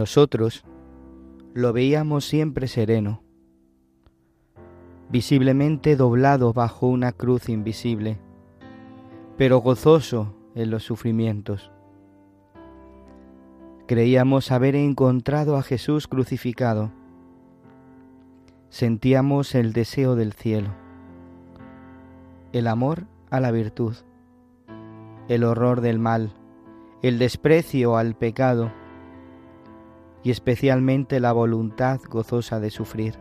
Nosotros lo veíamos siempre sereno, visiblemente doblado bajo una cruz invisible, pero gozoso en los sufrimientos. Creíamos haber encontrado a Jesús crucificado. Sentíamos el deseo del cielo, el amor a la virtud, el horror del mal, el desprecio al pecado, y especialmente la voluntad gozosa de sufrir.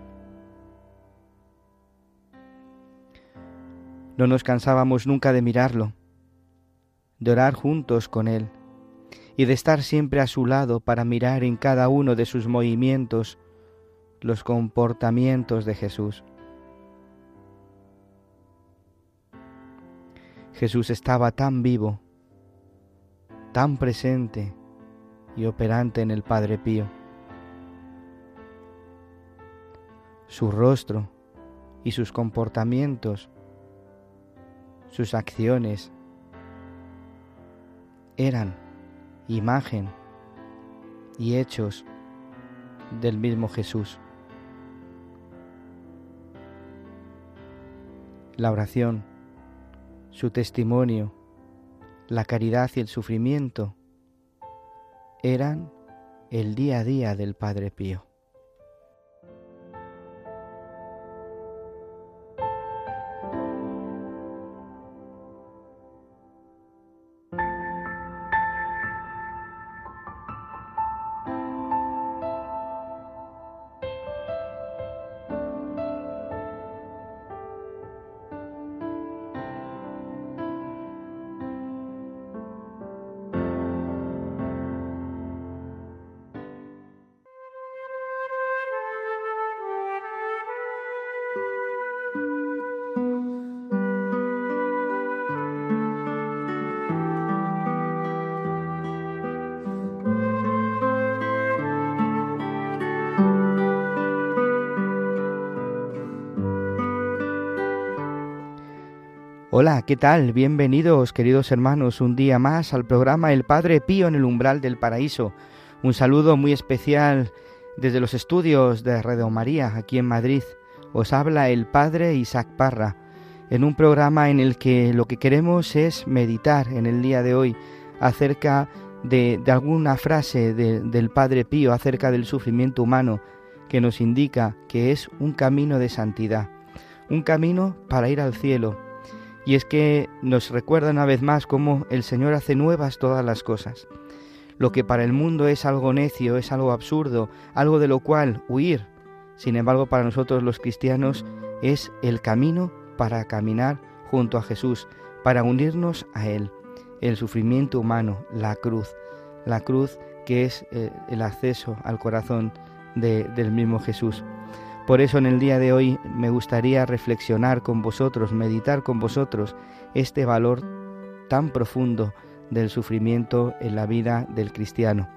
No nos cansábamos nunca de mirarlo, de orar juntos con él y de estar siempre a su lado para mirar en cada uno de sus movimientos los comportamientos de Jesús. Jesús estaba tan vivo, tan presente, y operante en el Padre Pío. Su rostro y sus comportamientos, sus acciones, eran imagen y hechos del mismo Jesús. La oración, su testimonio, la caridad y el sufrimiento eran el día a día del Padre Pío. Hola, ¿qué tal? Bienvenidos, queridos hermanos, un día más al programa El Padre Pío en el umbral del paraíso. Un saludo muy especial desde los estudios de Radio María, aquí en Madrid. Os habla el Padre Isaac Parra, en un programa en el que lo que queremos es meditar en el día de hoy acerca de, alguna frase del Padre Pío, acerca del sufrimiento humano, que nos indica que es un camino de santidad, un camino para ir al cielo y es que nos recuerda una vez más cómo el Señor hace nuevas todas las cosas. Lo que para el mundo es algo necio, es algo absurdo, algo de lo cual huir, sin embargo para nosotros los cristianos es el camino para caminar junto a Jesús, para unirnos a Él. El sufrimiento humano, la cruz, la cruz que es eh, el acceso al corazón del mismo Jesús. Por eso en el día de hoy me gustaría reflexionar con vosotros, meditar con vosotros este valor tan profundo del sufrimiento en la vida del cristiano.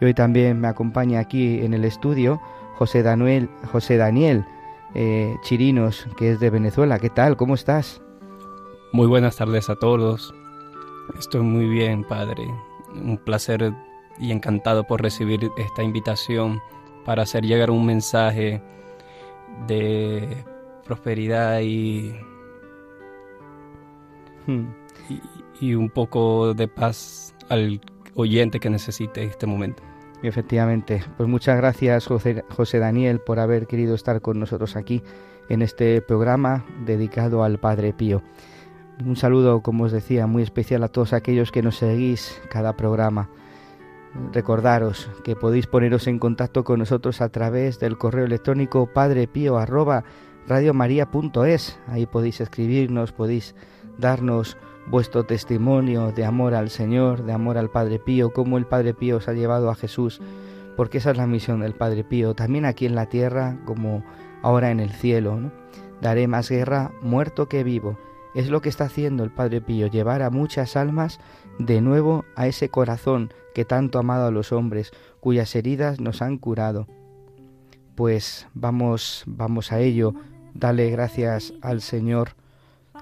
Y hoy también me acompaña aquí en el estudio José Daniel, José Daniel eh, Chirinos, que es de Venezuela. ¿Qué tal? ¿Cómo estás? Muy buenas tardes a todos. Estoy muy bien, Padre. Un placer y encantado por recibir esta invitación para hacer llegar un mensaje de prosperidad y, Hmm. y, y un poco de paz al oyente que necesite este momento. Efectivamente, pues muchas gracias José, José Daniel por haber querido estar con nosotros aquí en este programa dedicado al Padre Pío. Un saludo, como os decía, muy especial a todos aquellos que nos seguís cada programa. Recordaros que podéis poneros en contacto con nosotros a través del correo electrónico padrepío arroba. Ahí podéis escribirnos, podéis darnos vuestro testimonio de amor al Señor, de amor al Padre Pío, cómo el Padre Pío os ha llevado a Jesús, porque esa es la misión del Padre Pío, también aquí en la tierra como ahora en el cielo. Daré más guerra muerto que vivo. Es lo que está haciendo el Padre Pío, llevar a muchas almas de nuevo a ese corazón que tanto ha amado a los hombres, cuyas heridas nos han curado. Pues vamos, vamos a ello. Dale gracias al Señor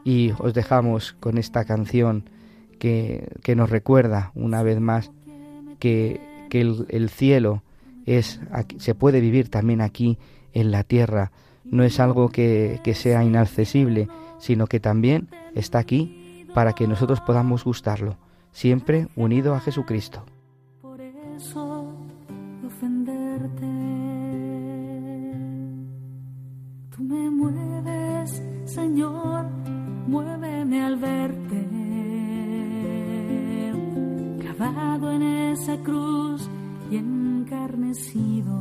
y os dejamos con esta canción que, que nos recuerda una vez más que, que el, el, cielo es se puede vivir también aquí en la tierra no es algo que, que sea inaccesible sino que también está aquí para que nosotros podamos gustarlo siempre unido a Jesucristo en esa cruz y encarnecido.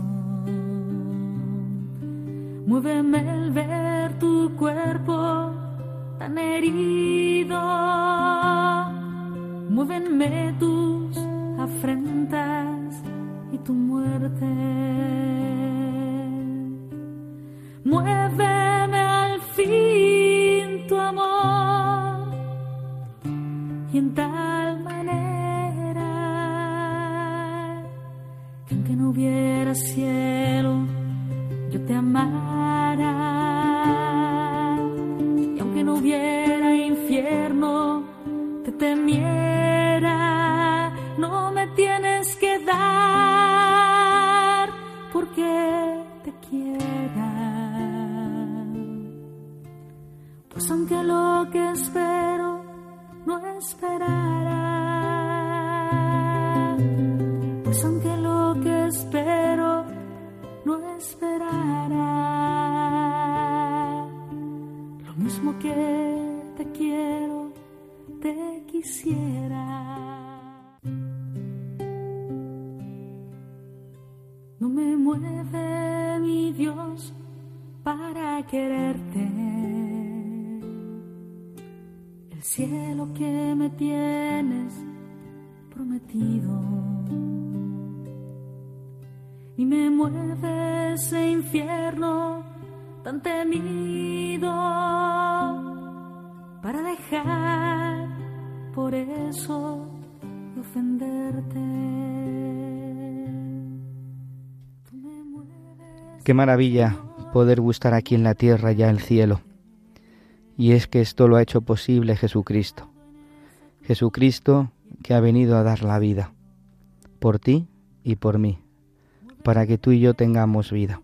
Muéveme al ver tu cuerpo tan herido, muévenme tus afrentas y tu muerte. Muéveme al fin tu amor y en tal hubiera cielo yo te amara. Y aunque no hubiera infierno te temiera. No me tienes que dar porque te quiera. Pues aunque lo que espero no esperara, que te quiero, te quisiera. No me mueve mi Dios para quererte cielo que me tienes prometido. Y me mueve ese infierno tan temido para dejar por eso de ofenderte. Qué maravilla poder gustar aquí en la tierra ya el cielo. Y es que esto lo ha hecho posible Jesucristo. Jesucristo que ha venido a dar la vida, por ti y por mí, para que tú y yo tengamos vida.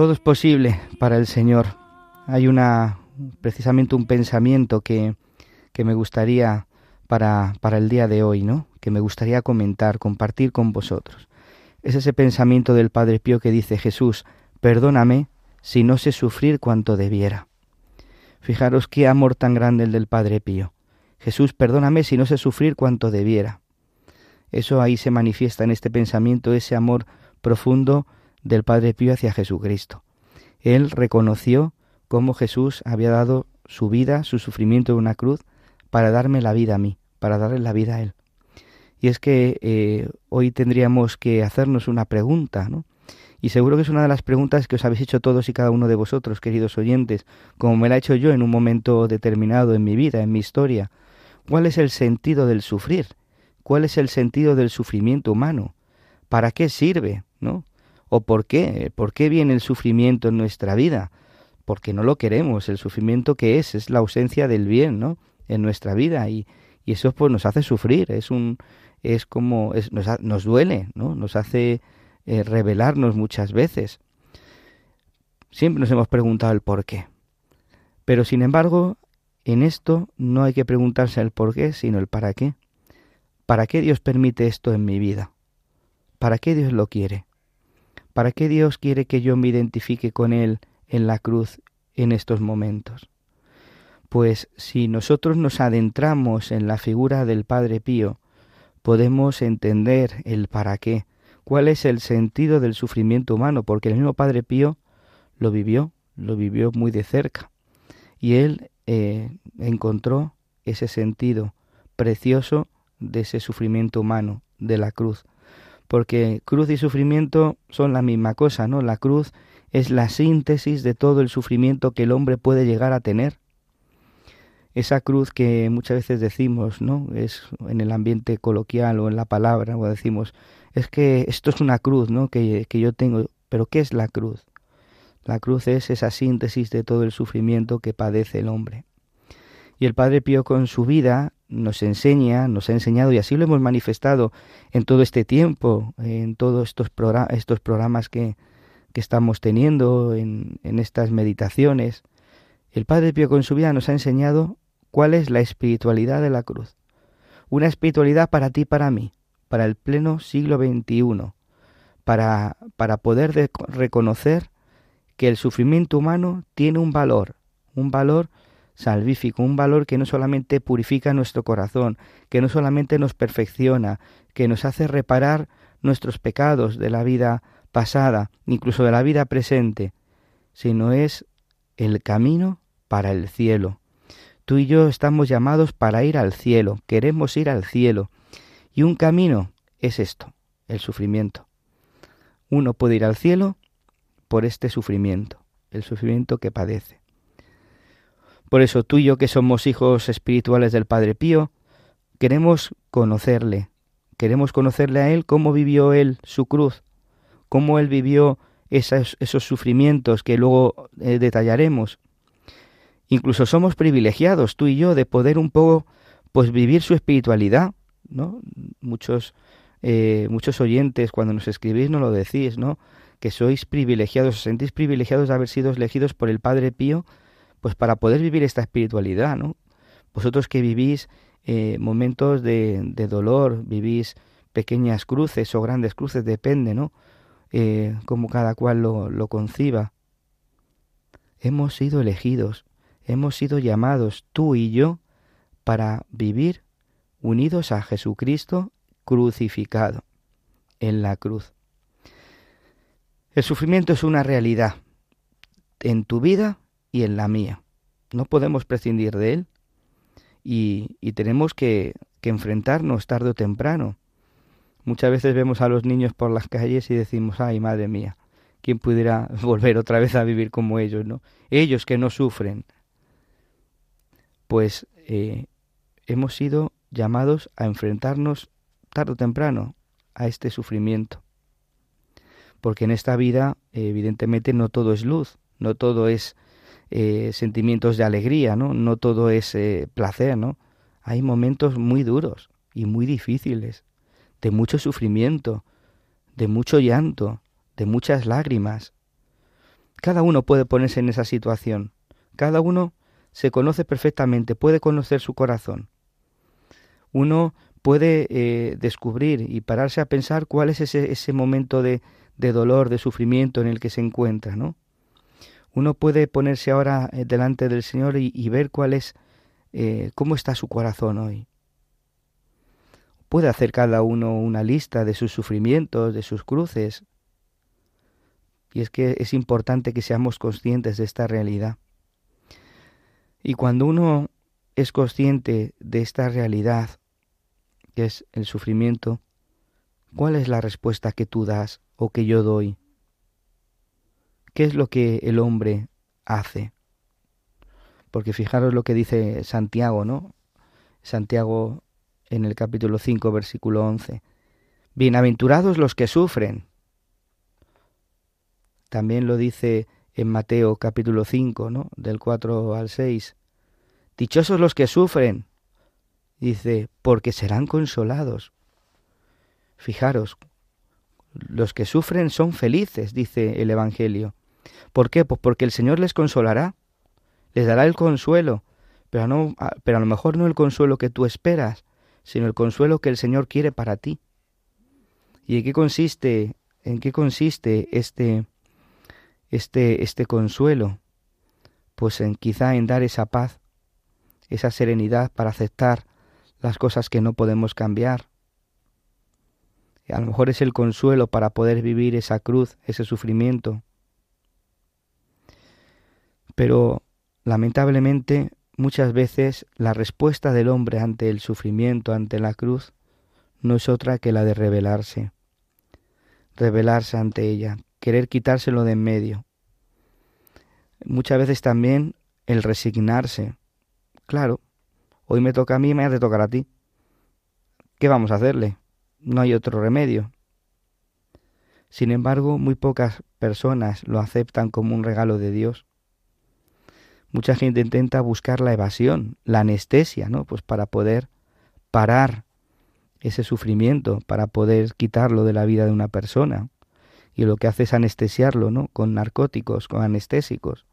Todo es posible para el Señor. Hay una precisamente un pensamiento que, que me gustaría para, para el día de hoy, ¿no? Que me gustaría comentar, compartir con vosotros. Es ese pensamiento del Padre Pío que dice Jesús, perdóname si no sé sufrir cuanto debiera. Fijaros qué amor tan grande el del Padre Pío. Jesús, perdóname si no sé sufrir cuanto debiera. Eso ahí se manifiesta en este pensamiento, ese amor profundo del Padre Pío hacia Jesucristo. Él reconoció cómo Jesús había dado su vida, su sufrimiento en una cruz, para darme la vida a mí, para darle la vida a Él. Y es que eh, hoy tendríamos que hacernos una pregunta, ¿no? Y seguro que es una de las preguntas que os habéis hecho todos y cada uno de vosotros, queridos oyentes, como me la he hecho yo en un momento determinado en mi vida, en mi historia. ¿Cuál es el sentido del sufrir? ¿Cuál es el sentido del sufrimiento humano? ¿Para qué sirve? ¿No? ¿O por qué? ¿Por qué viene el sufrimiento en nuestra vida? Porque no lo queremos. El sufrimiento que es es la ausencia del bien, ¿no? En nuestra vida y, y eso pues nos hace sufrir. Es un es como es, nos, nos duele, ¿no? Nos hace eh, revelarnos muchas veces. Siempre nos hemos preguntado el por qué. Pero sin embargo, en esto no hay que preguntarse el por qué, sino el para qué. ¿Para qué Dios permite esto en mi vida? ¿Para qué Dios lo quiere? ¿Para qué Dios quiere que yo me identifique con Él en la cruz en estos momentos? Pues si nosotros nos adentramos en la figura del Padre Pío, podemos entender el para qué, cuál es el sentido del sufrimiento humano, porque el mismo Padre Pío lo vivió, lo vivió muy de cerca. Y él eh, encontró ese sentido precioso de ese sufrimiento humano, de la cruz. Porque cruz y sufrimiento son la misma cosa, ¿no? La cruz es la síntesis de todo el sufrimiento que el hombre puede llegar a tener esa cruz que muchas veces decimos, ¿no? Es en el ambiente coloquial o en la palabra, o decimos, es que esto es una cruz, ¿no? Que, que yo tengo. Pero ¿qué es la cruz? La cruz es esa síntesis de todo el sufrimiento que padece el hombre. Y el Padre Pío con su vida nos enseña, nos ha enseñado, y así lo hemos manifestado en todo este tiempo, en todos estos, estos programas que, que estamos teniendo, en, en estas meditaciones. El Padre Pío con su vida nos ha enseñado cuál es la espiritualidad de la cruz. Una espiritualidad para ti para mí, para el pleno siglo XXI, para, para poder reconocer que el sufrimiento humano tiene un valor, un valor salvífico, un valor que no solamente purifica nuestro corazón, que no solamente nos perfecciona, que nos hace reparar nuestros pecados de la vida pasada, incluso de la vida presente, sino es el camino para el cielo, Tú y yo estamos llamados para ir al cielo, queremos ir al cielo. Y un camino es esto, el sufrimiento. Uno puede ir al cielo por este sufrimiento, el sufrimiento que padece. Por eso tú y yo que somos hijos espirituales del Padre Pío, queremos conocerle, queremos conocerle a Él cómo vivió Él su cruz, cómo Él vivió esos, esos sufrimientos que luego eh, detallaremos. Incluso somos privilegiados, tú y yo, de poder un poco pues vivir su espiritualidad, ¿no? Muchos, eh, muchos oyentes cuando nos escribís no lo decís, ¿no? Que sois privilegiados, os sentís privilegiados de haber sido elegidos por el Padre Pío, pues para poder vivir esta espiritualidad, ¿no? Vosotros que vivís eh, momentos de, de, dolor, vivís pequeñas cruces o grandes cruces, depende, ¿no? Eh, como cada cual lo, lo conciba. Hemos sido elegidos hemos sido llamados tú y yo para vivir unidos a Jesucristo crucificado en la cruz. El sufrimiento es una realidad en tu vida y en la mía. No podemos prescindir de él y, tenemos que, que enfrentarnos tarde o temprano. Muchas veces vemos a los niños por las calles y decimos, ay, madre mía, ¿quién pudiera volver otra vez a vivir como ellos, no? Ellos que no sufren, pues eh, hemos sido llamados a enfrentarnos tarde o temprano a este sufrimiento. Porque en esta vida, evidentemente, no todo es luz, no todo es eh, sentimientos de alegría, ¿no? No todo es eh, placer, ¿no? Hay momentos muy duros y muy difíciles, de mucho sufrimiento, de mucho llanto, de muchas lágrimas. Cada uno puede ponerse en esa situación. Cada uno se conoce perfectamente, puede conocer su corazón. Uno puede eh, descubrir y pararse a pensar cuál es ese, ese momento de, de, dolor, de sufrimiento en el que se encuentra, ¿no? Uno puede ponerse ahora eh, delante del Señor y, ver cuál es, eh, cómo está su corazón hoy. Puede hacer cada uno una lista de sus sufrimientos, de sus cruces. Y es que es importante que seamos conscientes de esta realidad. Y cuando uno es consciente de esta realidad, que es el sufrimiento, ¿cuál es la respuesta que tú das o que yo doy? ¿Qué es lo que el hombre hace? Porque fijaros lo que dice Santiago, ¿no? Santiago en el capítulo 5, versículo 11. Bienaventurados los que sufren. También lo dice en Mateo capítulo 5, ¿no? Del 4 al 6. Dichosos los que sufren, dice, porque serán consolados. Fijaros, los que sufren son felices, dice el Evangelio. ¿Por qué? Pues porque el Señor les consolará, les dará el consuelo, pero, no, pero a lo mejor no el consuelo que tú esperas, sino el consuelo que el Señor quiere para ti. ¿Y en qué consiste, en qué consiste este, este, este consuelo? Pues en quizá en dar esa paz, esa serenidad para aceptar las cosas que no podemos cambiar. A lo mejor es el consuelo para poder vivir esa cruz, ese sufrimiento. Pero lamentablemente muchas veces la respuesta del hombre ante el sufrimiento, ante la cruz, no es otra que la de rebelarse. Rebelarse ante ella, querer quitárselo de en medio. Muchas veces también el resignarse. Claro, hoy me toca a mí, me ha de tocar a ti. ¿Qué vamos a hacerle? No hay otro remedio. Sin embargo, muy pocas personas lo aceptan como un regalo de Dios. Mucha gente intenta buscar la evasión, la anestesia, ¿no? Pues para poder parar ese sufrimiento, para poder quitarlo de la vida de una persona. Y lo que hace es anestesiarlo, ¿no? Con narcóticos, con anestésicos.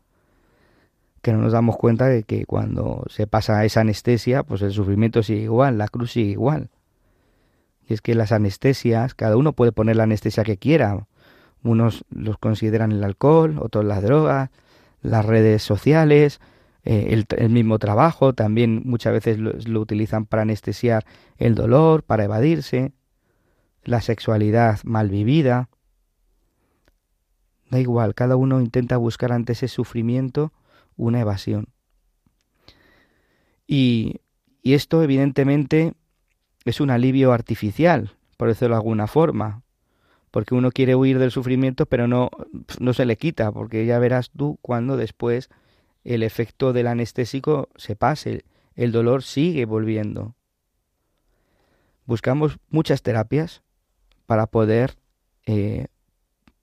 Que no nos damos cuenta de que cuando se pasa esa anestesia, pues el sufrimiento sigue igual, la cruz sigue igual. Y es que las anestesias, cada uno puede poner la anestesia que quiera. Unos los consideran el alcohol, otros las drogas, las redes sociales, eh, el, mismo trabajo, también muchas veces lo, utilizan para anestesiar el dolor, para evadirse, la sexualidad mal vivida. Da igual, cada uno intenta buscar ante ese sufrimiento una evasión. Y, y esto evidentemente es un alivio artificial, por decirlo de alguna forma, porque uno quiere huir del sufrimiento, pero no, no se le quita, porque ya verás tú cuando después el efecto del anestésico se pase, el dolor sigue volviendo. Buscamos muchas terapias para poder eh,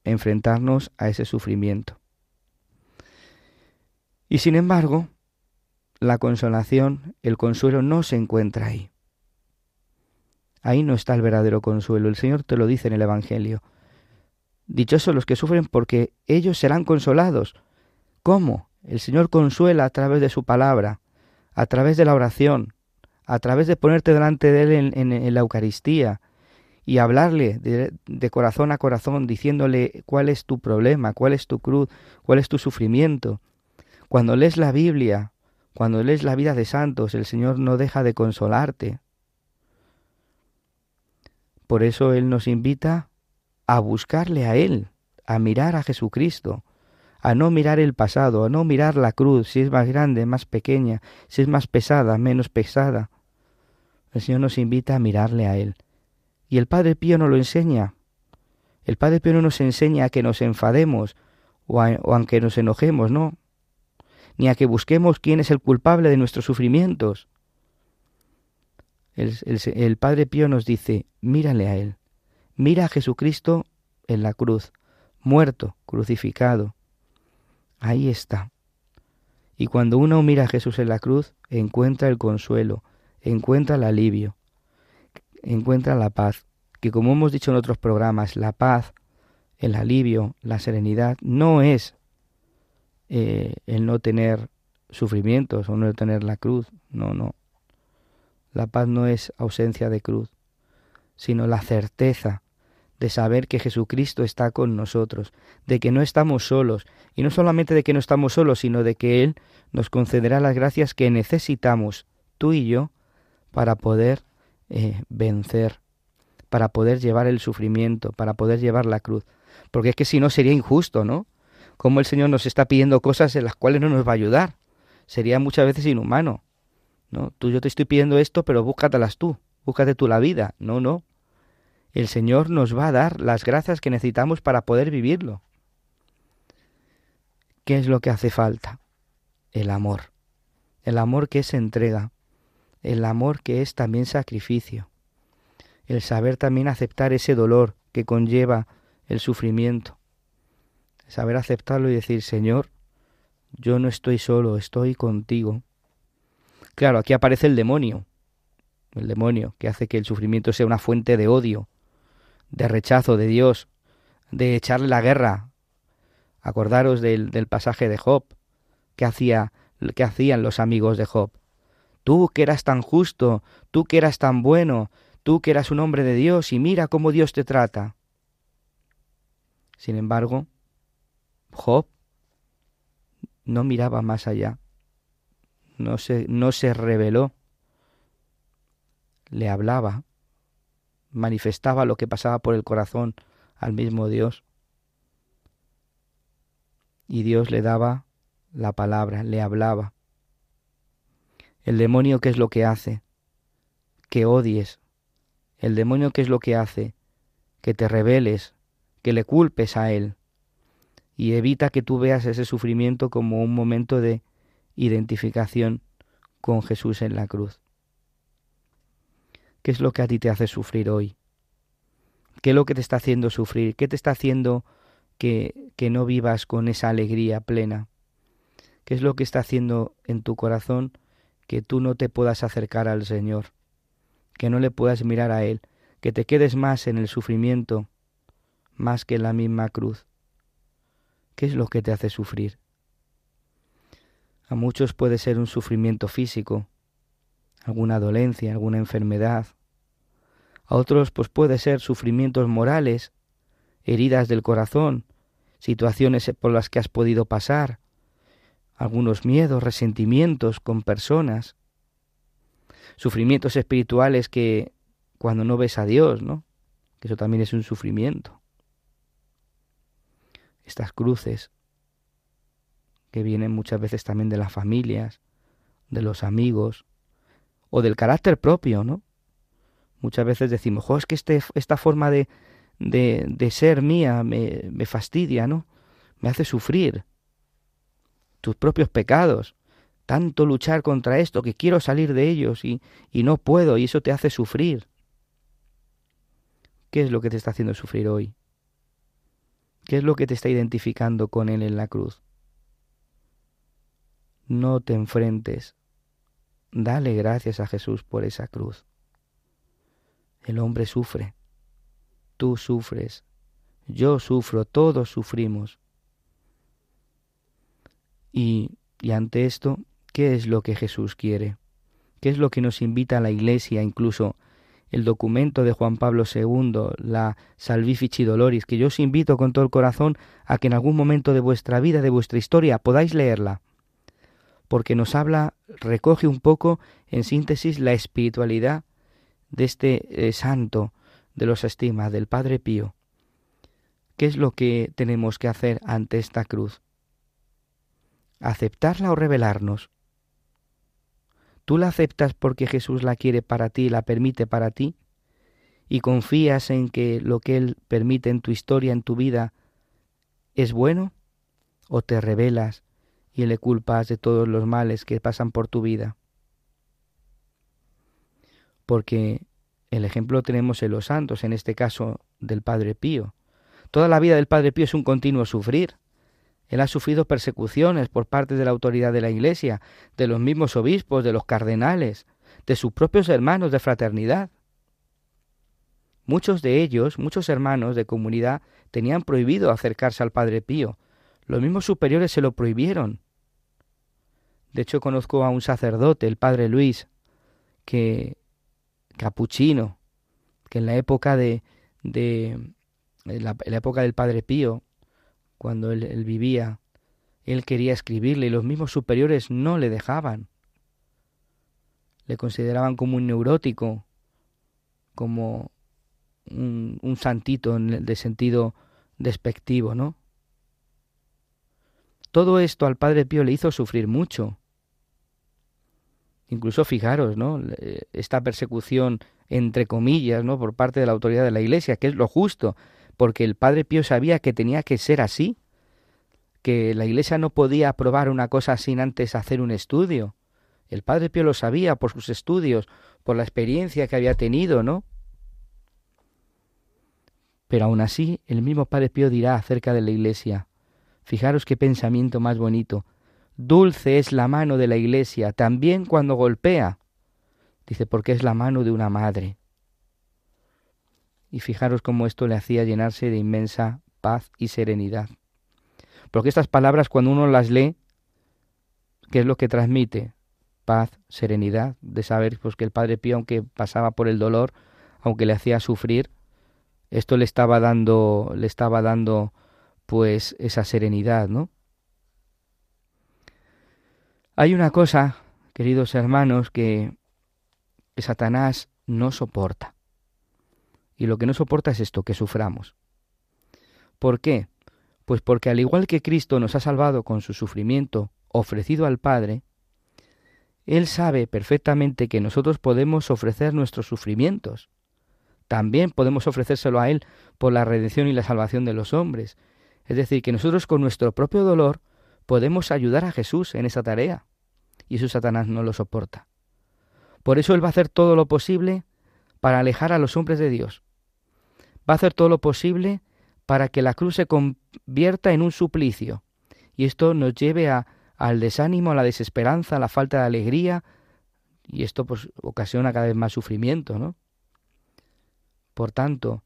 enfrentarnos a ese sufrimiento. Y sin embargo, la consolación, el consuelo no se encuentra ahí. Ahí no está el verdadero consuelo. El Señor te lo dice en el Evangelio. Dichosos los que sufren porque ellos serán consolados. ¿Cómo? El Señor consuela a través de su palabra, a través de la oración, a través de ponerte delante de Él en, la Eucaristía y hablarle de, de corazón a corazón, diciéndole cuál es tu problema, cuál es tu cruz, cuál es tu sufrimiento. Cuando lees la Biblia, cuando lees la vida de santos, el Señor no deja de consolarte. Por eso Él nos invita a buscarle a Él, a mirar a Jesucristo, a no mirar el pasado, a no mirar la cruz, si es más grande, más pequeña, si es más pesada, menos pesada. El Señor nos invita a mirarle a Él. Y el Padre Pío nos lo enseña. El Padre Pío no nos enseña a que nos enfademos o, a, o que nos enojemos, no. Ni a que busquemos quién es el culpable de nuestros sufrimientos. El, Padre Pío nos dice, mírale a Él, mira a Jesucristo en la cruz, muerto, crucificado. Ahí está. Y cuando uno mira a Jesús en la cruz, encuentra el consuelo, encuentra el alivio, encuentra la paz, que como hemos dicho en otros programas, la paz, el alivio, la serenidad, no es eh, el no tener sufrimientos o no tener la cruz, no, no. La paz no es ausencia de cruz, sino la certeza de saber que Jesucristo está con nosotros, de que no estamos solos, y no solamente de que no estamos solos, sino de que Él nos concederá las gracias que necesitamos, tú y yo, para poder eh, vencer, para poder llevar el sufrimiento, para poder llevar la cruz. Porque es que si no sería injusto, ¿no? Como el Señor nos está pidiendo cosas en las cuales no nos va a ayudar. Sería muchas veces inhumano. ¿No? Tú yo te estoy pidiendo esto, pero búscatelas tú, búscate tú la vida. No, no. El Señor nos va a dar las gracias que necesitamos para poder vivirlo. ¿Qué es lo que hace falta? El amor. El amor que es entrega. El amor que es también sacrificio. El saber también aceptar ese dolor que conlleva el sufrimiento. Saber aceptarlo y decir, Señor, yo no estoy solo, estoy contigo. Claro, aquí aparece el demonio, el demonio que hace que el sufrimiento sea una fuente de odio, de rechazo de Dios, de echarle la guerra Acordaros del, del pasaje de Job, que, hacía, que hacían los amigos de Job. Tú que eras tan justo, tú que eras tan bueno, tú que eras un hombre de Dios y mira cómo Dios te trata. Sin embargo, Job no miraba más allá, no se, no se reveló, le hablaba, manifestaba lo que pasaba por el corazón al mismo Dios. Y Dios le daba la palabra, le hablaba. El demonio, ¿qué es lo que hace? Que odies. El demonio, ¿qué es lo que hace? Que te rebeles, que le culpes a él. Y evita que tú veas ese sufrimiento como un momento de identificación con Jesús en la cruz. ¿Qué es lo que a ti te hace sufrir hoy? ¿Qué es lo que te está haciendo sufrir? ¿Qué te está haciendo que, que no vivas con esa alegría plena? ¿Qué es lo que está haciendo en tu corazón que tú no te puedas acercar al Señor? Que no le puedas mirar a Él, que te quedes más en el sufrimiento, más que en la misma cruz. ¿Qué es lo que te hace sufrir? A muchos puede ser un sufrimiento físico, alguna dolencia, alguna enfermedad. A otros pues puede ser sufrimientos morales, heridas del corazón, situaciones por las que has podido pasar, algunos miedos, resentimientos con personas, sufrimientos espirituales que cuando no ves a Dios, ¿no? Eso también es un sufrimiento. Estas cruces que vienen muchas veces también de las familias, de los amigos o del carácter propio, ¿no? Muchas veces decimos, jo, es que este, esta forma de, de, de ser mía me, me fastidia, ¿no? Me hace sufrir tus propios pecados, tanto luchar contra esto que quiero salir de ellos y, y no puedo y eso te hace sufrir. ¿Qué es lo que te está haciendo sufrir hoy? ¿Qué es lo que te está identificando con Él en la cruz? No te enfrentes. Dale gracias a Jesús por esa cruz. El hombre sufre. Tú sufres. Yo sufro. Todos sufrimos. Y, y ante esto, ¿qué es lo que Jesús quiere? ¿Qué es lo que nos invita a la Iglesia, incluso el documento de Juan Pablo II, la Salvifici Doloris, que yo os invito con todo el corazón a que en algún momento de vuestra vida, de vuestra historia, podáis leerla, porque nos habla, recoge un poco, en síntesis, la espiritualidad de este eh, santo de los estimas, del Padre Pío. ¿Qué es lo que tenemos que hacer ante esta cruz? aceptarla o revelarnos. ¿Tú la aceptas porque Jesús la quiere para ti, la permite para ti? ¿Y confías en que lo que Él permite en tu historia, en tu vida, es bueno? ¿O te revelas y le culpas de todos los males que pasan por tu vida? Porque el ejemplo tenemos en los santos, en este caso del Padre Pío. Toda la vida del Padre Pío es un continuo sufrir. Él ha sufrido persecuciones por parte de la autoridad de la Iglesia, de los mismos obispos, de los cardenales, de sus propios hermanos de fraternidad. Muchos de ellos, muchos hermanos de comunidad, tenían prohibido acercarse al Padre Pío. Los mismos superiores se lo prohibieron. De hecho, conozco a un sacerdote, el Padre Luis, que capuchino, que en la época de, de la época del Padre Pío, cuando él, vivía. Él quería escribirle y los mismos superiores no le dejaban. Le consideraban como un neurótico, como un, un santito de sentido despectivo, ¿no? Todo esto al Padre Pío le hizo sufrir mucho. Incluso fijaros, ¿no? Esta persecución entre comillas, ¿no? por parte de la autoridad de la Iglesia, que es lo justo, porque el Padre Pío sabía que tenía que ser así, que la Iglesia no podía aprobar una cosa sin antes hacer un estudio. El Padre Pío lo sabía por sus estudios, por la experiencia que había tenido, ¿no? Pero aún así, el mismo Padre Pío dirá acerca de la Iglesia, fijaros qué pensamiento más bonito, dulce es la mano de la Iglesia, también cuando golpea, dice, porque es la mano de una madre y fijaros cómo esto le hacía llenarse de inmensa paz y serenidad. Porque estas palabras cuando uno las lee, ¿qué es lo que transmite? Paz, serenidad, de saber pues, que el Padre Pío, aunque pasaba por el dolor, aunque le hacía sufrir, esto le estaba dando, le estaba dando pues esa serenidad, ¿no? Hay una cosa, queridos hermanos, que, que Satanás no soporta. Y lo que no soporta es esto, que suframos. ¿Por qué? Pues porque al igual que Cristo nos ha salvado con su sufrimiento ofrecido al Padre, Él sabe perfectamente que nosotros podemos ofrecer nuestros sufrimientos. También podemos ofrecérselo a Él por la redención y la salvación de los hombres. Es decir, que nosotros con nuestro propio dolor podemos ayudar a Jesús en esa tarea. Y eso Satanás no lo soporta. Por eso Él va a hacer todo lo posible para alejar a los hombres de Dios. Va a hacer todo lo posible para que la cruz se convierta en un suplicio. Y esto nos lleve a, al desánimo, a la desesperanza, a la falta de alegría, y esto pues ocasiona cada vez más sufrimiento, ¿no? Por tanto,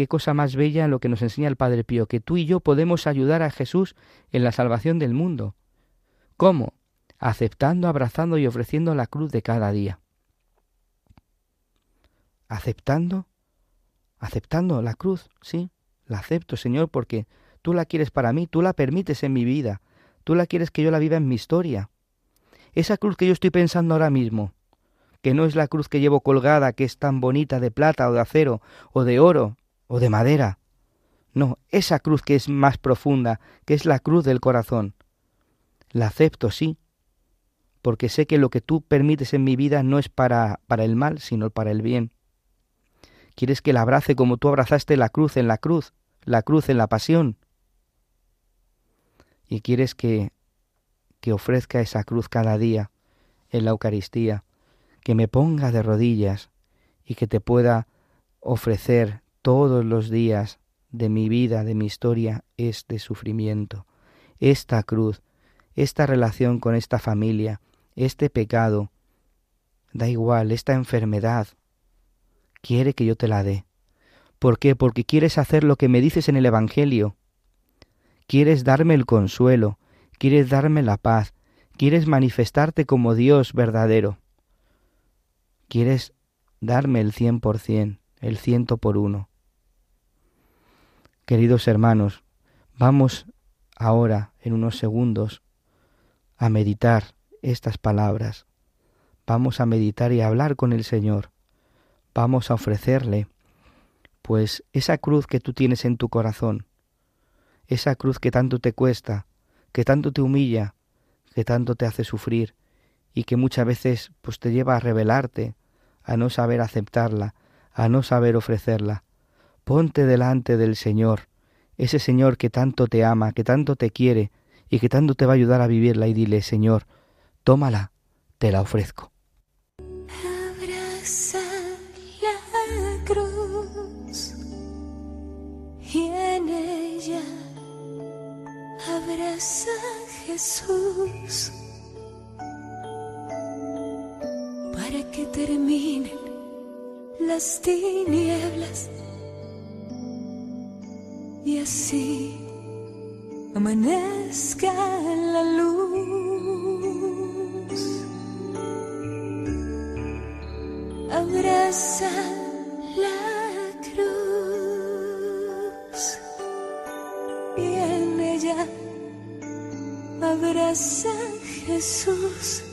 qué cosa más bella lo que nos enseña el Padre Pío, que tú y yo podemos ayudar a Jesús en la salvación del mundo. ¿Cómo? Aceptando, abrazando y ofreciendo la cruz de cada día aceptando, aceptando la cruz, sí, la acepto, Señor, porque tú la quieres para mí, tú la permites en mi vida, tú la quieres que yo la viva en mi historia. Esa cruz que yo estoy pensando ahora mismo, que no es la cruz que llevo colgada, que es tan bonita de plata o de acero, o de oro, o de madera. No, esa cruz que es más profunda, que es la cruz del corazón. La acepto, sí, porque sé que lo que tú permites en mi vida no es para, para el mal, sino para el bien. Quieres que la abrace como tú abrazaste la cruz en la cruz, la cruz en la pasión. Y quieres que, que ofrezca esa cruz cada día en la Eucaristía, que me ponga de rodillas y que te pueda ofrecer todos los días de mi vida, de mi historia, este sufrimiento, esta cruz, esta relación con esta familia, este pecado, da igual, esta enfermedad, quiere que yo te la dé. ¿Por qué? Porque quieres hacer lo que me dices en el Evangelio. Quieres darme el consuelo, quieres darme la paz, quieres manifestarte como Dios verdadero. Quieres darme el cien por cien, el ciento por uno. Queridos hermanos, vamos ahora, en unos segundos, a meditar estas palabras. Vamos a meditar y a hablar con el Señor vamos a ofrecerle pues esa cruz que tú tienes en tu corazón, esa cruz que tanto te cuesta, que tanto te humilla, que tanto te hace sufrir y que muchas veces pues te lleva a rebelarte, a no saber aceptarla, a no saber ofrecerla. Ponte delante del Señor, ese Señor que tanto te ama, que tanto te quiere y que tanto te va a ayudar a vivirla y dile, Señor, tómala, te la ofrezco. abraza Jesús para que terminen las tinieblas y así amanezca la luz. Abraza la abraza Jesús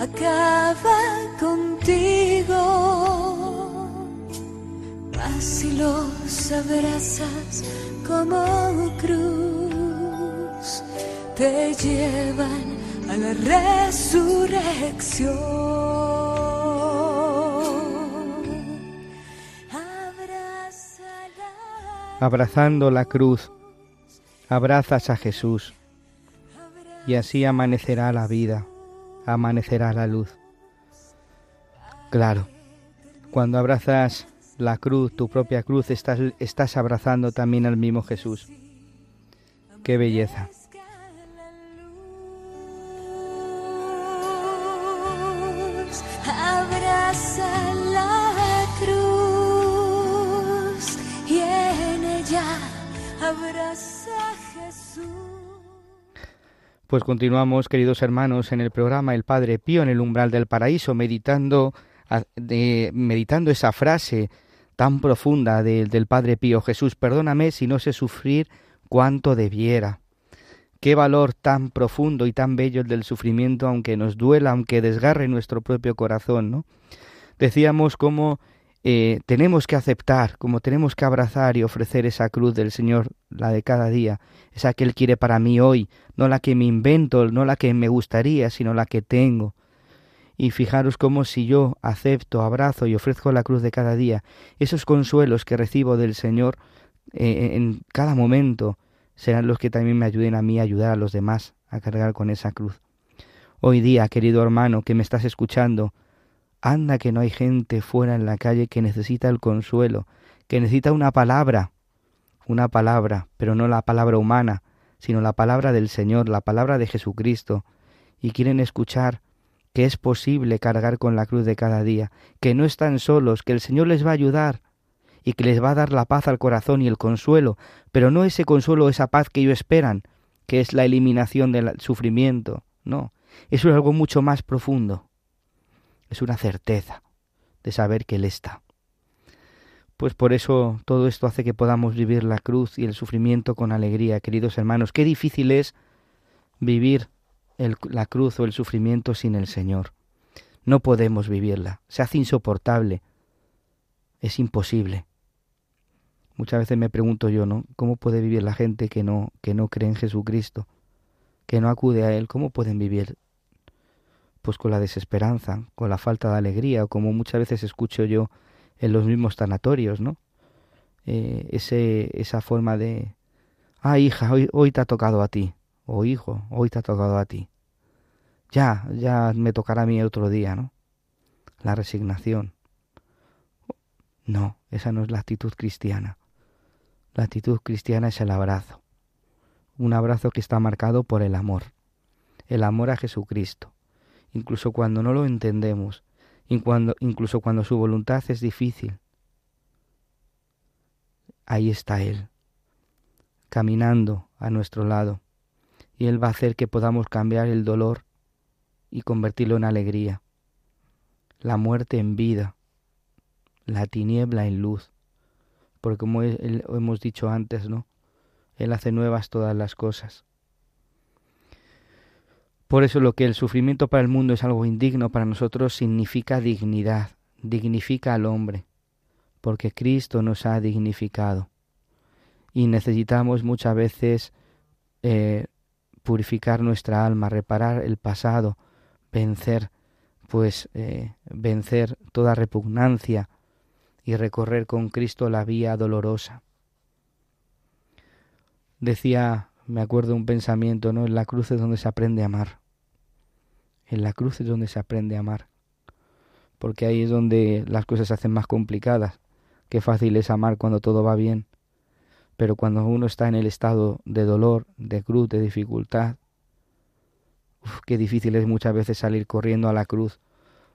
acaba contigo. Así los abrazas como cruz, te llevan a la resurrección. Abrazando la cruz, abrazas a Jesús y así amanecerá la vida amanecerá la luz. Claro, cuando abrazas la cruz, tu propia cruz, estás, abrazando también al mismo Jesús. Qué belleza. Abraza la cruz y en ella abraza. Pues continuamos, queridos hermanos, en el programa El Padre Pío en el umbral del paraíso, meditando, meditando esa frase tan profunda de- del Padre Pío, Jesús, perdóname si no sé sufrir cuanto debiera. Qué valor tan profundo y tan bello el del sufrimiento, aunque nos duela, aunque desgarre nuestro propio corazón, ¿no? Decíamos cómo eh, tenemos que aceptar, como tenemos que abrazar y ofrecer esa cruz del Señor, la de cada día, esa que Él quiere para mí hoy, no la que me invento, no la que me gustaría, sino la que tengo. Y fijaros cómo si yo acepto, abrazo y ofrezco la cruz de cada día, esos consuelos que recibo del Señor eh, en cada momento serán los que también me ayuden a mí a ayudar a los demás a cargar con esa cruz. Hoy día, querido hermano que me estás escuchando, anda que no hay gente fuera en la calle que necesita el consuelo, que necesita una palabra, una palabra, pero no la palabra humana, sino la palabra del Señor, la palabra de Jesucristo, y quieren escuchar que es posible cargar con la cruz de cada día, que no están solos, que el Señor les va a ayudar y que les va a dar la paz al corazón y el consuelo, pero no ese consuelo, esa paz que ellos esperan, que es la eliminación del sufrimiento, no, eso es algo mucho más profundo, es una certeza de saber que Él está. Pues por eso todo esto hace que podamos vivir la cruz y el sufrimiento con alegría, queridos hermanos. Qué difícil es vivir la cruz o el sufrimiento sin el Señor. No podemos vivirla, se hace insoportable, es imposible. Muchas veces me pregunto yo, ¿no? ¿Cómo puede vivir la gente que no, que no cree en Jesucristo, que no acude a Él? ¿Cómo pueden vivir? Pues con la desesperanza, con la falta de alegría, como muchas veces escucho yo en los mismos tanatorios, ¿no? Eh, ese, esa forma de, ah, hija, hoy, hoy te ha tocado a ti, o hijo, hoy te ha tocado a ti. Ya, ya me tocará a mí otro día, ¿no? La resignación. No, esa no es la actitud cristiana. La actitud cristiana es el abrazo. Un abrazo que está marcado por el amor. El amor a Jesucristo. Incluso cuando no lo entendemos, incluso cuando su voluntad es difícil. Ahí está Él, caminando a nuestro lado, y Él va a hacer que podamos cambiar el dolor y convertirlo en alegría, la muerte en vida, la tiniebla en luz, porque como hemos dicho antes, ¿no? Él hace nuevas todas las cosas. Por eso lo que el sufrimiento para el mundo es algo indigno para nosotros significa dignidad, dignifica al hombre, porque Cristo nos ha dignificado. Y necesitamos muchas veces eh, purificar nuestra alma, reparar el pasado, vencer, pues eh, vencer toda repugnancia y recorrer con Cristo la vía dolorosa. Decía, me acuerdo un pensamiento, ¿no? En la cruz es donde se aprende a amar. En la cruz es donde se aprende a amar. Porque ahí es donde las cosas se hacen más complicadas. Qué fácil es amar cuando todo va bien. Pero cuando uno está en el estado de dolor, de cruz, de dificultad, qué difícil es muchas veces salir corriendo a la cruz,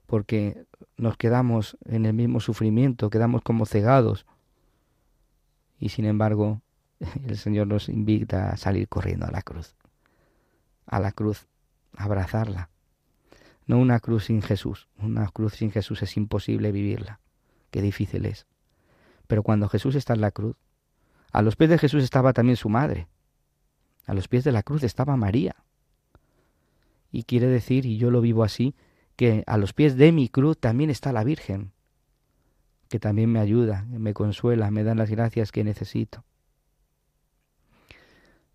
porque nos quedamos en el mismo sufrimiento, quedamos como cegados. Y sin embargo, el Señor nos invita a salir corriendo a la cruz. A la cruz, a abrazarla. No una cruz sin Jesús. Una cruz sin Jesús es imposible vivirla. Qué difícil es. Pero cuando Jesús está en la cruz, a los pies de Jesús estaba también su madre. A los pies de la cruz estaba María. Y quiere decir, y yo lo vivo así, que a los pies de mi cruz también está la Virgen, que también me ayuda, me consuela, me da las gracias que necesito.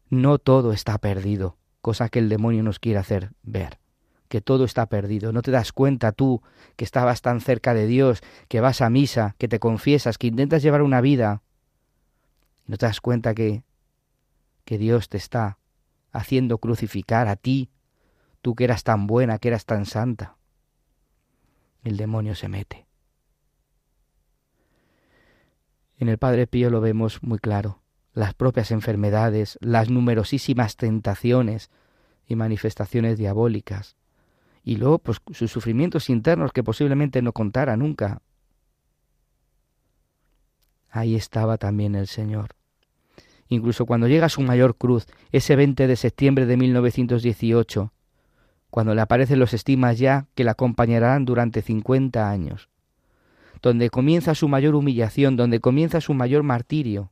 No todo está perdido, cosa que el demonio nos quiere hacer ver, que todo está perdido. No te das cuenta tú que estabas tan cerca de Dios, que vas a misa, que te confiesas, que intentas llevar una vida. No te das cuenta que, que Dios te está haciendo crucificar a ti, tú que eras tan buena, que eras tan santa. El demonio se mete. En el Padre Pío lo vemos muy claro. Las propias enfermedades, las numerosísimas tentaciones y manifestaciones diabólicas. Y luego, pues, sus sufrimientos internos que posiblemente no contara nunca. Ahí estaba también el Señor. Incluso cuando llega su mayor cruz, ese 20 de septiembre de 1918, cuando le aparecen los estimas ya que la acompañarán durante 50 años, donde comienza su mayor humillación, donde comienza su mayor martirio.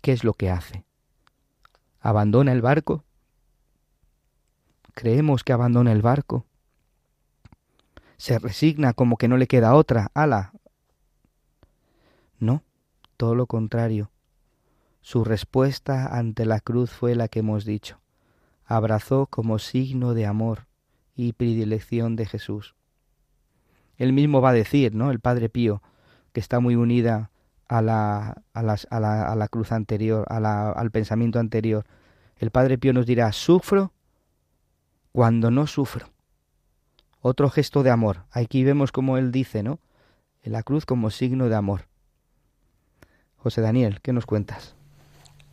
¿Qué es lo que hace? ¿Abandona el barco? Creemos que abandona el barco. Se resigna como que no le queda otra. ¡Hala! No, todo lo contrario. Su respuesta ante la cruz fue la que hemos dicho. Abrazó como signo de amor y predilección de Jesús. Él mismo va a decir, ¿no? El Padre Pío, que está muy unida a la, a, a la, cruz anterior, al pensamiento anterior. El Padre Pío nos dirá, sufro cuando no sufro. Otro gesto de amor. Aquí vemos como él dice, ¿no? En la cruz como signo de amor. José Daniel, ¿qué nos cuentas?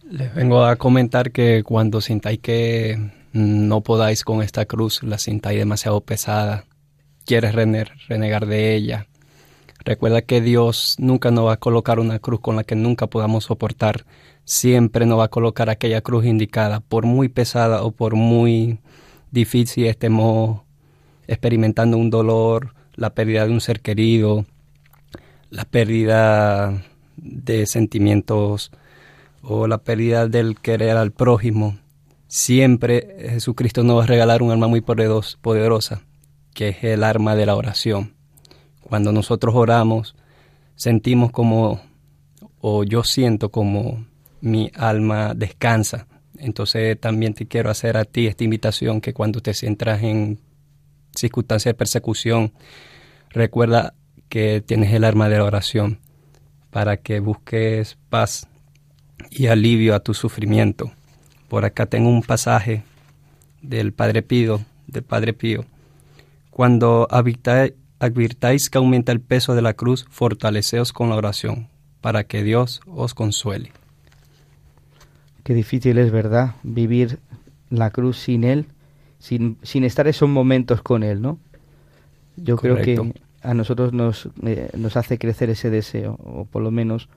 Les vengo a comentar que cuando sintáis que no podáis con esta cruz, la sintáis demasiado pesada, quieres renegar de ella, Recuerda que Dios nunca nos va a colocar una cruz con la que nunca podamos soportar. Siempre nos va a colocar aquella cruz indicada, por muy pesada o por muy difícil estemos experimentando un dolor, la pérdida de un ser querido, la pérdida de sentimientos o la pérdida del querer al prójimo. Siempre Jesucristo nos va a regalar un arma muy poderosa, que es el arma de la oración. Cuando nosotros oramos, sentimos como, o yo siento como mi alma descansa. Entonces también te quiero hacer a ti esta invitación que cuando te sientas en circunstancias de persecución, recuerda que tienes el arma de la oración para que busques paz y alivio a tu sufrimiento. Por acá tengo un pasaje del Padre Pío, del Padre Pío. Cuando habitáis advirtáis que aumenta el peso de la cruz, fortaleceos con la oración, para que Dios os consuele. Qué difícil es, ¿verdad? Vivir la cruz sin Él, sin, sin estar esos momentos con Él, ¿no? Yo creo que a nosotros nos, eh, nos hace crecer ese deseo, o por lo menos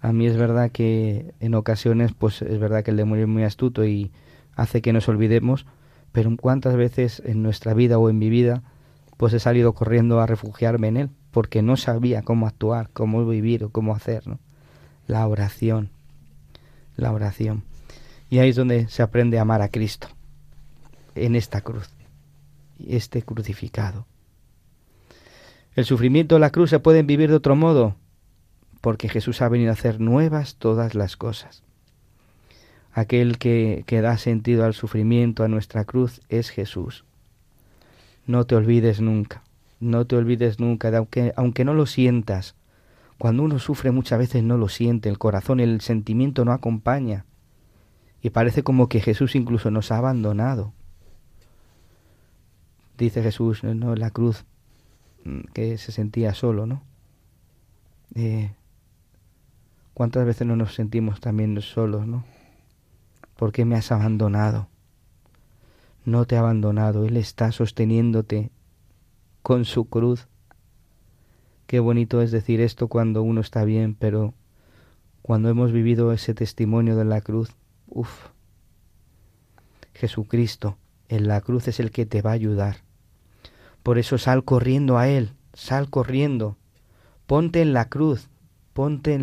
a mí es verdad que en ocasiones, pues es verdad que el demonio es muy astuto y hace que nos olvidemos, pero cuántas veces en nuestra vida o en mi vida pues he salido corriendo a refugiarme en él, porque no sabía cómo actuar, cómo vivir o cómo hacer. ¿no? La oración, la oración. Y ahí es donde se aprende a amar a Cristo, en esta cruz, este crucificado. El sufrimiento de la cruz se puede vivir de otro modo, porque Jesús ha venido a hacer nuevas todas las cosas. Aquel que, que da sentido al sufrimiento, a nuestra cruz, es Jesús no te olvides nunca, no te olvides nunca, aunque, aunque no lo sientas. Cuando uno sufre muchas veces no lo siente, el corazón, el sentimiento no acompaña. Y parece como que Jesús incluso nos ha abandonado. Dice Jesús, ¿no? En la cruz, mm, que se sentía solo, ¿no? Eh, ¿Cuántas veces no nos sentimos también solos, no? ¿Por qué me has abandonado? No te ha abandonado, Él está sosteniéndote con su cruz. Qué bonito es decir esto cuando uno está bien, pero cuando hemos vivido ese testimonio de la cruz, uff, Jesucristo en la cruz es el que te va a ayudar. Por eso sal corriendo a Él, sal corriendo, ponte en la cruz, ponte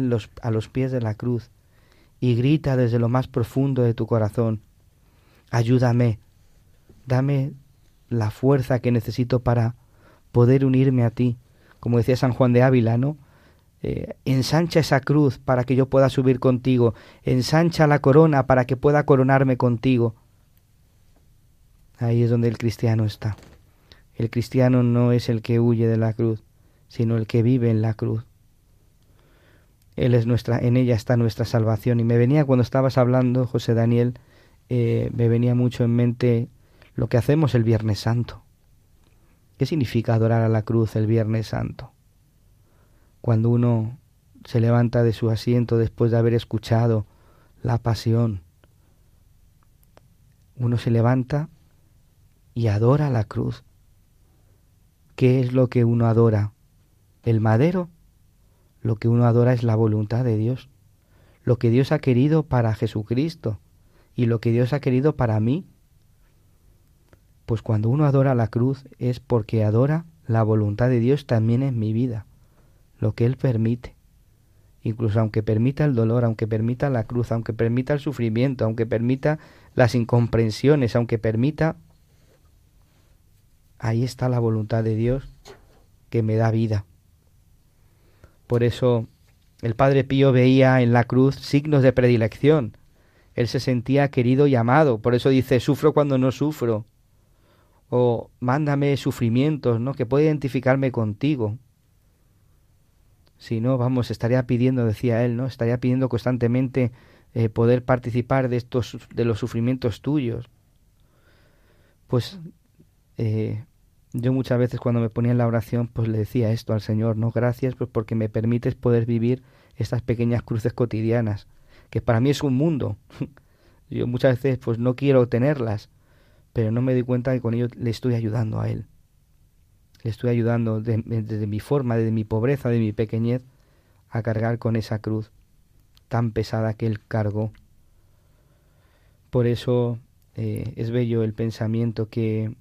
a los pies de la cruz y grita desde lo más profundo de tu corazón, ayúdame, dame la fuerza que necesito para poder unirme a ti. Como decía San Juan de Ávila, ¿no? Eh, ensancha esa cruz para que yo pueda subir contigo, ensancha la corona para que pueda coronarme contigo. Ahí es donde el cristiano está. El cristiano no es el que huye de la cruz, sino el que vive en la cruz. Él es nuestra, en ella está nuestra salvación. Y me venía cuando estabas hablando, José Daniel, eh, me venía mucho en mente lo que hacemos el Viernes Santo. ¿Qué significa adorar a la cruz el Viernes Santo? Cuando uno se levanta de su asiento después de haber escuchado la pasión, uno se levanta y adora la cruz. ¿Qué es lo que uno adora? ¿El madero? Lo que uno adora es la voluntad de Dios, lo que Dios ha querido para Jesucristo y lo que Dios ha querido para mí. Pues cuando uno adora la cruz es porque adora la voluntad de Dios también en mi vida, lo que Él permite. Incluso aunque permita el dolor, aunque permita la cruz, aunque permita el sufrimiento, aunque permita las incomprensiones, aunque permita... Ahí está la voluntad de Dios que me da vida. Por eso el Padre Pío veía en la cruz signos de predilección. Él se sentía querido y amado. Por eso dice, sufro cuando no sufro. O mándame sufrimientos, ¿no? Que pueda identificarme contigo. Si no, vamos, estaría pidiendo, decía él, ¿no? Estaría pidiendo constantemente eh, poder participar de estos, de los sufrimientos tuyos. Pues eh, yo muchas veces cuando me ponía en la oración, pues le decía esto al Señor, no gracias, pues porque me permites poder vivir estas pequeñas cruces cotidianas, que para mí es un mundo. yo muchas veces pues no quiero tenerlas, pero no me doy cuenta que con ello le estoy ayudando a Él. Le estoy ayudando desde mi forma, desde mi pobreza, de mi pequeñez, a cargar con esa cruz tan pesada que Él cargó. Por eso eh, es bello el pensamiento que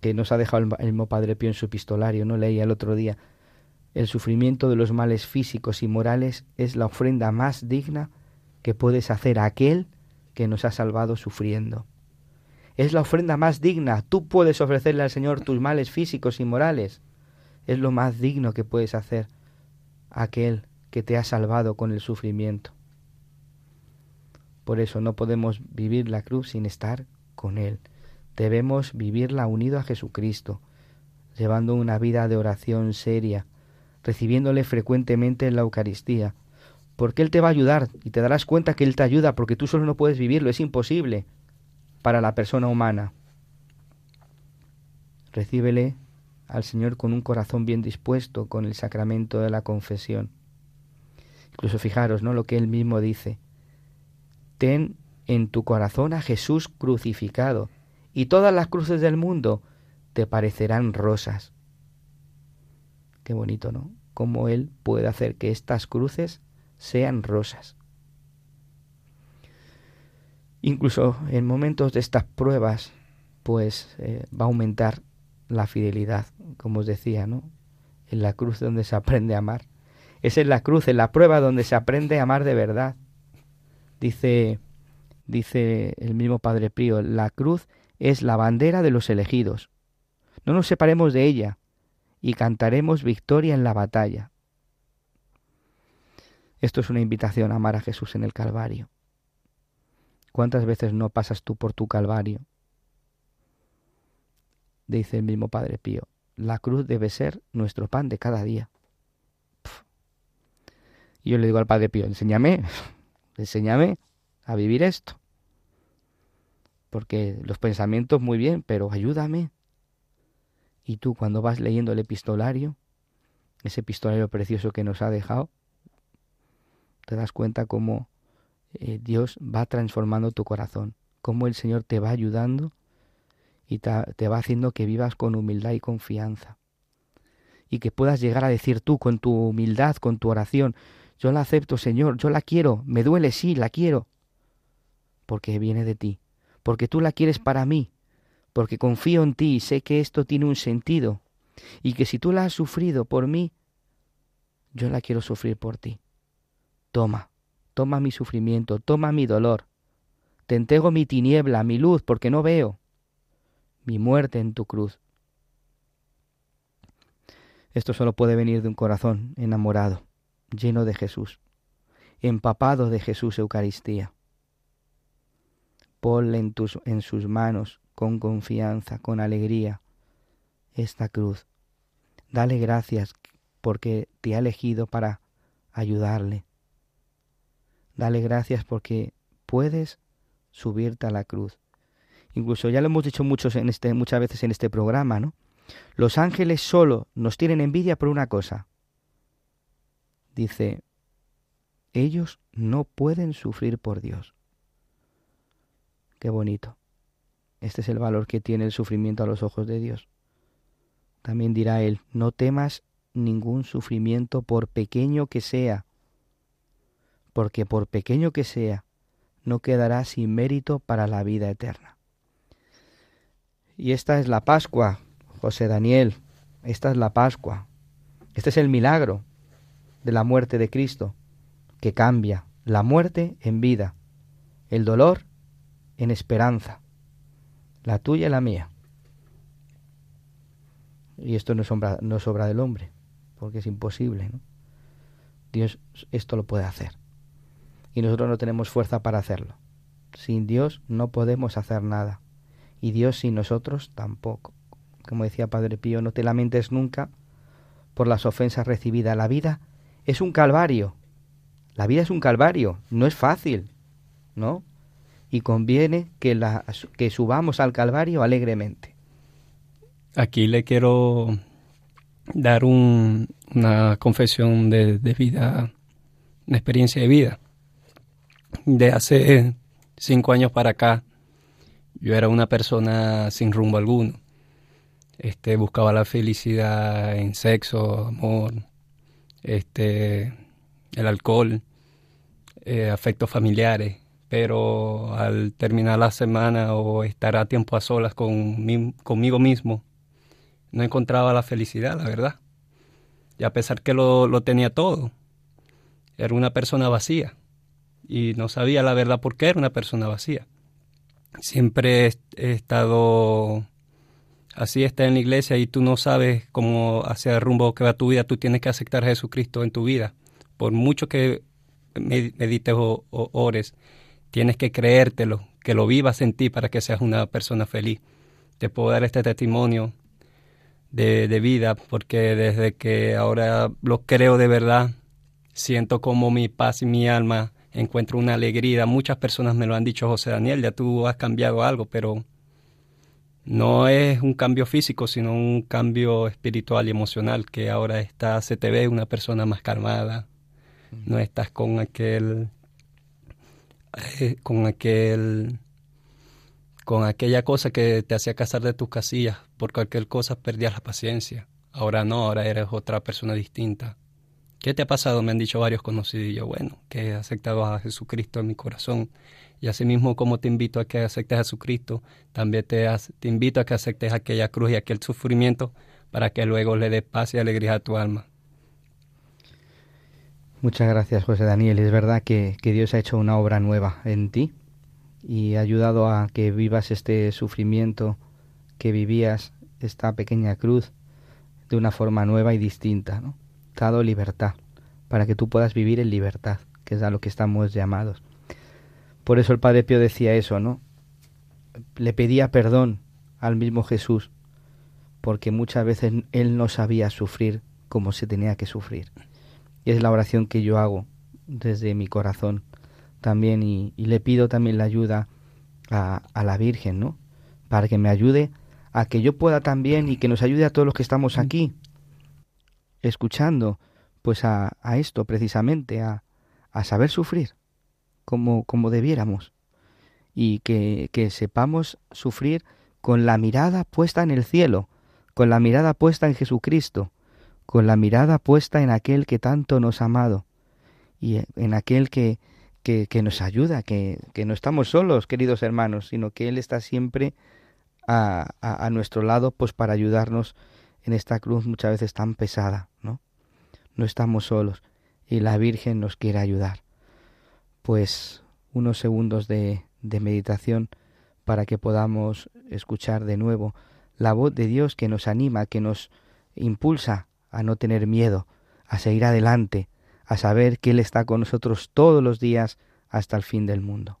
que nos ha dejado el, Padre Pío en su epistolario, no leía el otro día. El sufrimiento de los males físicos y morales es la ofrenda más digna que puedes hacer a aquel que nos ha salvado sufriendo. Es la ofrenda más digna. Tú puedes ofrecerle al Señor tus males físicos y morales. Es lo más digno que puedes hacer aquel que te ha salvado con el sufrimiento. Por eso no podemos vivir la cruz sin estar con Él. Debemos vivirla unido a Jesucristo, llevando una vida de oración seria, recibiéndole frecuentemente en la Eucaristía, porque Él te va a ayudar y te darás cuenta que Él te ayuda porque tú solo no puedes vivirlo, es imposible para la persona humana. Recíbele al Señor con un corazón bien dispuesto con el sacramento de la confesión. Incluso fijaros, ¿no? Lo que él mismo dice. Ten en tu corazón a Jesús crucificado y todas las cruces del mundo te parecerán rosas. Qué bonito, ¿no? Cómo Él puede hacer que estas cruces sean rosas. Incluso en momentos de estas pruebas, pues eh, va a aumentar la fidelidad, como os decía, ¿no? En la cruz donde se aprende a amar. Es en la cruz, en la prueba donde se aprende a amar de verdad. Dice, dice el mismo Padre Pío, la cruz es la bandera de los elegidos. No nos separemos de ella y cantaremos victoria en la batalla. Esto es una invitación a amar a Jesús en el Calvario. ¿Cuántas veces no pasas tú por tu Calvario? Dice el mismo Padre Pío, la cruz debe ser nuestro pan de cada día. Y yo le digo al Padre Pío, enséñame, enséñame a vivir esto porque los pensamientos muy bien, pero ayúdame. Y tú cuando vas leyendo el epistolario, ese epistolario precioso que nos ha dejado, te das cuenta cómo eh, Dios va transformando tu corazón, cómo el Señor te va ayudando y te va haciendo que vivas con humildad y confianza. Y que puedas llegar a decir tú con tu humildad, con tu oración, yo la acepto, Señor, yo la quiero, me duele, sí, la quiero, porque viene de ti porque tú la quieres para mí, porque confío en ti y sé que esto tiene un sentido, y que si tú la has sufrido por mí, yo la quiero sufrir por ti. Toma, toma mi sufrimiento, toma mi dolor. Te entrego mi tiniebla, mi luz, porque no veo, mi muerte en tu cruz. Esto solo puede venir de un corazón enamorado, lleno de Jesús, empapado de Jesús Eucaristía ponle en, tus, en sus manos con confianza, con alegría, esta cruz. Dale gracias porque te ha elegido para ayudarle. Dale gracias porque puedes subirte a la cruz. Incluso ya lo hemos dicho muchos en este, muchas veces en este programa, ¿no? Los ángeles solo nos tienen envidia por una cosa. Dice, ellos no pueden sufrir por Dios. Qué bonito. Este es el valor que tiene el sufrimiento a los ojos de Dios. También dirá él, no temas ningún sufrimiento por pequeño que sea, porque por pequeño que sea, no quedará sin mérito para la vida eterna. Y esta es la Pascua, José Daniel, esta es la Pascua. Este es el milagro de la muerte de Cristo, que cambia la muerte en vida, el dolor en esperanza, la tuya y la mía. Y esto no es obra, del hombre, porque es imposible. ¿no? Dios esto lo puede hacer. Y nosotros no tenemos fuerza para hacerlo. Sin Dios no podemos hacer nada y Dios sin nosotros tampoco. Como decía Padre Pío, no te lamentes nunca por las ofensas recibidas. La vida es un calvario. La vida es un calvario, no es fácil, ¿no? Y conviene que, la, que subamos al calvario alegremente. Aquí le quiero dar un, una confesión de, de vida, una experiencia de vida. De hace cinco años para acá, yo era una persona sin rumbo alguno. Este, buscaba la felicidad en sexo, amor, este, el alcohol, eh, afectos familiares. Pero al terminar la semana o estar a tiempo a solas con conmigo mismo, no encontraba la felicidad, la verdad. Y a pesar que lo, lo tenía todo, era una persona vacía. Y no sabía la verdad por qué era una persona vacía siempre he estado así está en la iglesia y tú no sabes cómo hacia el rumbo que va tu vida, tú tienes que aceptar a Jesucristo en tu vida. Por mucho que medites o, ores, tienes que creértelo, que lo vivas en ti para que seas una persona feliz. Te puedo dar este testimonio de, de vida porque desde que ahora lo creo de verdad, siento como mi paz y mi alma encuentro una alegría. Muchas personas me lo han dicho, José Daniel, ya tú has cambiado algo, pero no es un cambio físico, sino un cambio espiritual y emocional, que ahora está, se te ve una persona más calmada, no estás con aquel, eh, con aquel, con aquella cosa que te hacía casar de tus casillas, por cualquier cosa perdías la paciencia. Ahora no, ahora eres otra persona distinta. ¿Qué te ha pasado? Me han dicho varios conocidos y yo, bueno, que he aceptado a Jesucristo en mi corazón. Y asimismo, como te invito a que aceptes a Jesucristo, también te, te invito a que aceptes aquella cruz y aquel sufrimiento para que luego le des paz y alegría a tu alma. Muchas gracias, José Daniel. Es verdad que, que Dios ha hecho una obra nueva en ti y ha ayudado a que vivas este sufrimiento que vivías, esta pequeña cruz, de una forma nueva y distinta, ¿no? Dado libertad, para que tú puedas vivir en libertad, que es a lo que estamos llamados. Por eso el Padre Pío decía eso, ¿no? Le pedía perdón al mismo Jesús, porque muchas veces él no sabía sufrir como se tenía que sufrir. Y es la oración que yo hago desde mi corazón también y, le pido también la ayuda a, a, la Virgen, ¿no? Para que me ayude a que yo pueda también y que nos ayude a todos los que estamos aquí escuchando pues a, a esto precisamente, a, a saber sufrir como, como debiéramos. Y que, que sepamos sufrir con la mirada puesta en el cielo, con la mirada puesta en Jesucristo, con la mirada puesta en aquel que tanto nos ha amado y en aquel que, que, que nos ayuda, que, que, no estamos solos, queridos hermanos, sino que Él está siempre a, a, a nuestro lado pues para ayudarnos en esta cruz muchas veces tan pesada, ¿no? No estamos solos y la Virgen nos quiere ayudar. Pues unos segundos de, de meditación para que podamos escuchar de nuevo la voz de Dios que nos anima, que nos impulsa a no tener miedo, a seguir adelante, a saber que Él está con nosotros todos los días hasta el fin del mundo.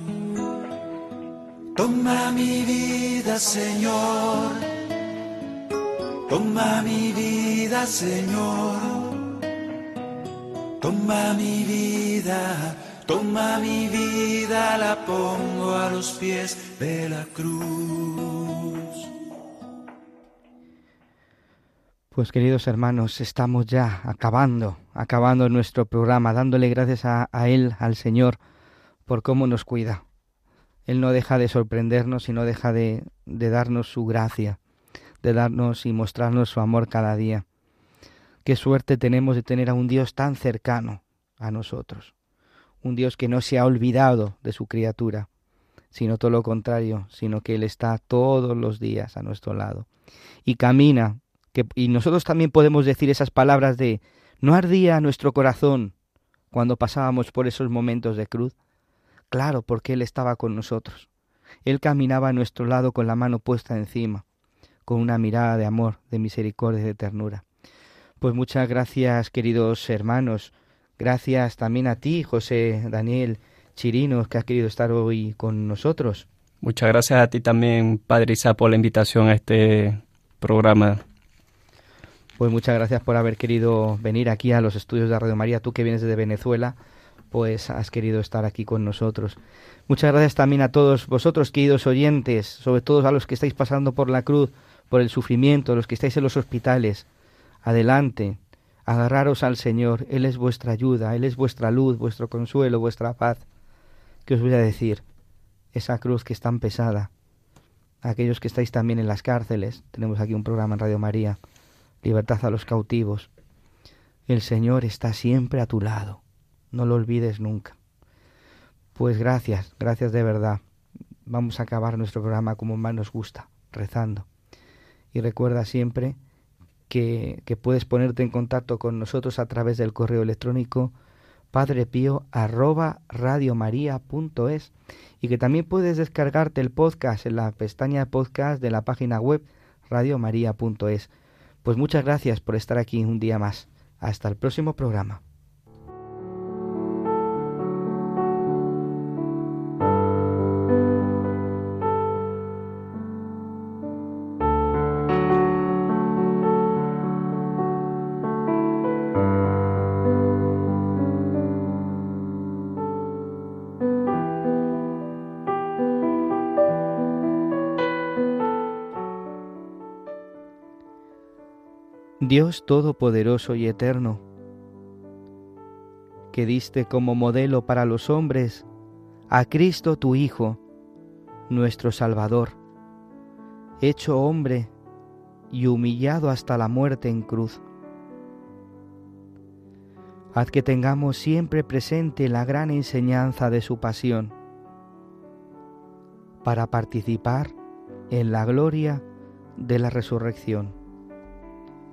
Toma mi vida, Señor. Toma mi vida, Señor. Toma mi vida, toma mi vida, la pongo a los pies de la cruz. Pues queridos hermanos, estamos ya acabando, acabando nuestro programa, dándole gracias a, Él, al Señor, por cómo nos cuida él no deja de sorprendernos y no deja de, de darnos su gracia, de darnos y mostrarnos su amor cada día. Qué suerte tenemos de tener a un Dios tan cercano a nosotros, un Dios que no se ha olvidado de su criatura, sino todo lo contrario, sino que Él está todos los días a nuestro lado y camina. Que, y nosotros también podemos decir esas palabras de ¿no ardía nuestro corazón cuando pasábamos por esos momentos de cruz? Claro, porque Él estaba con nosotros. Él caminaba a nuestro lado con la mano puesta encima, con una mirada de amor, de misericordia y de ternura. Pues muchas gracias, queridos hermanos. Gracias también a ti, José Daniel Chirinos, que has querido estar hoy con nosotros. Muchas gracias a ti también, Padre Isa, por la invitación a este programa. Pues muchas gracias por haber querido venir aquí a los estudios de Radio María, tú que vienes de Venezuela pues has querido estar aquí con nosotros. Muchas gracias también a todos vosotros, queridos oyentes, sobre todo a los que estáis pasando por la cruz, por el sufrimiento, los que estáis en los hospitales. Adelante, agarraros al Señor, Él es vuestra ayuda, Él es vuestra luz, vuestro consuelo, vuestra paz. ¿Qué os voy a decir? Esa cruz que es tan pesada. Aquellos que estáis también en las cárceles, tenemos aquí un programa en Radio María, Libertad a los cautivos. El Señor está siempre a tu lado no lo olvides nunca. Pues gracias, gracias de verdad. Vamos a acabar nuestro programa como más nos gusta, rezando. Y recuerda siempre que, que puedes ponerte en contacto con nosotros a través del correo electrónico padrepío y que también puedes descargarte el podcast en la pestaña podcast de la página web radiomaria.es. Pues muchas gracias por estar aquí un día más. Hasta el próximo programa. Dios Todopoderoso y Eterno, que diste como modelo para los hombres a Cristo tu Hijo, nuestro Salvador, hecho hombre y humillado hasta la muerte en cruz. Haz que tengamos siempre presente la gran enseñanza de su pasión, para participar en la gloria de la resurrección